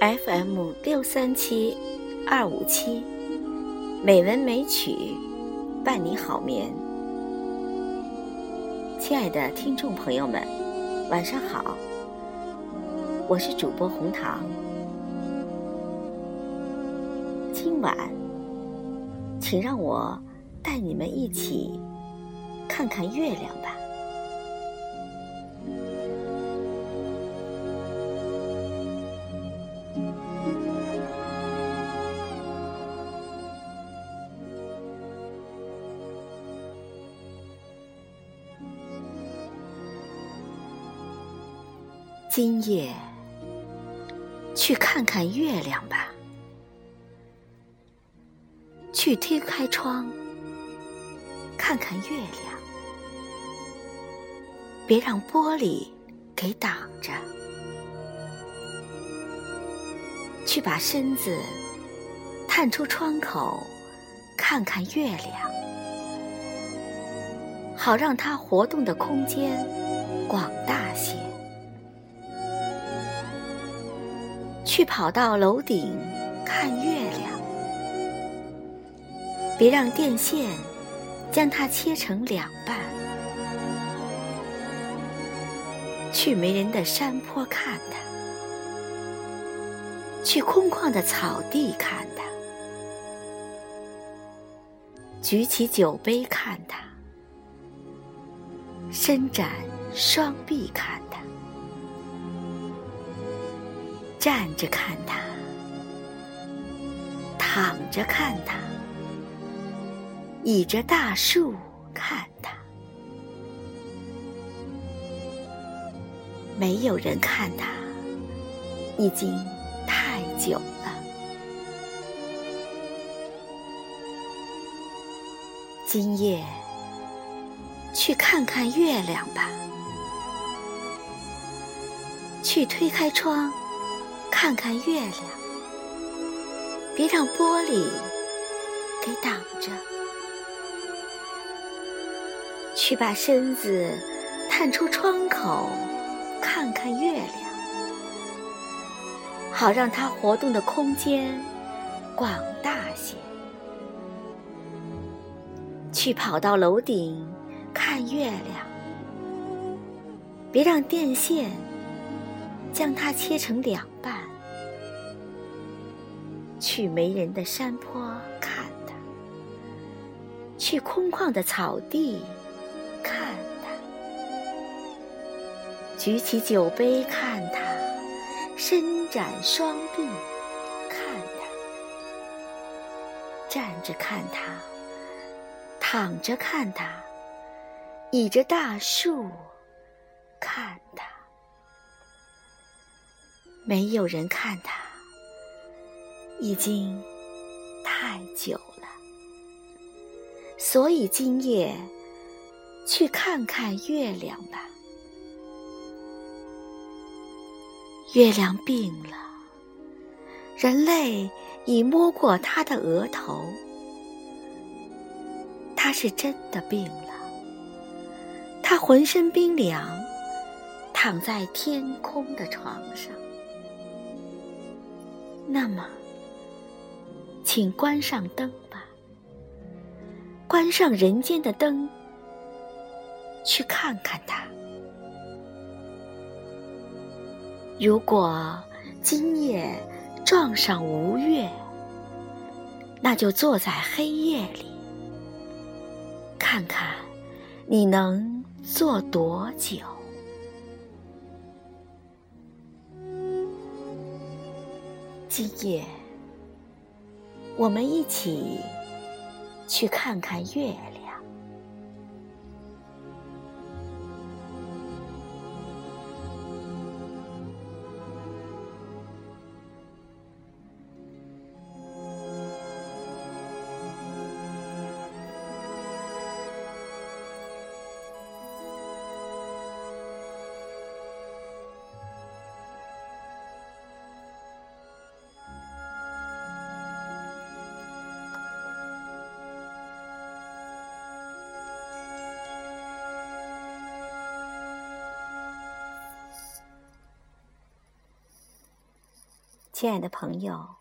FM 六三七二五七，美文美曲伴你好眠。亲爱的听众朋友们，晚上好，我是主播红糖。今晚，请让我带你们一起看看月亮吧。今夜，去看看月亮吧。去推开窗，看看月亮。别让玻璃给挡着。去把身子探出窗口，看看月亮，好让它活动的空间广大去跑到楼顶看月亮，别让电线将它切成两半。去没人的山坡看它，去空旷的草地看它，举起酒杯看它，伸展双臂看站着看它，躺着看它，倚着大树看它。没有人看它，已经太久了。今夜，去看看月亮吧，去推开窗。看看月亮，别让玻璃给挡着。去把身子探出窗口，看看月亮，好让它活动的空间广大些。去跑到楼顶看月亮，别让电线将它切成两半。去没人的山坡看它，去空旷的草地看它，举起酒杯看它，伸展双臂看它，站着看它，躺着看它，倚着大树看它，没有人看它。已经太久了，所以今夜去看看月亮吧。月亮病了，人类已摸过他的额头，他是真的病了。他浑身冰凉，躺在天空的床上。那么。请关上灯吧，关上人间的灯，去看看它。如果今夜撞上无月，那就坐在黑夜里，看看你能坐多久。今夜。我们一起去看看月亮。亲爱的朋友，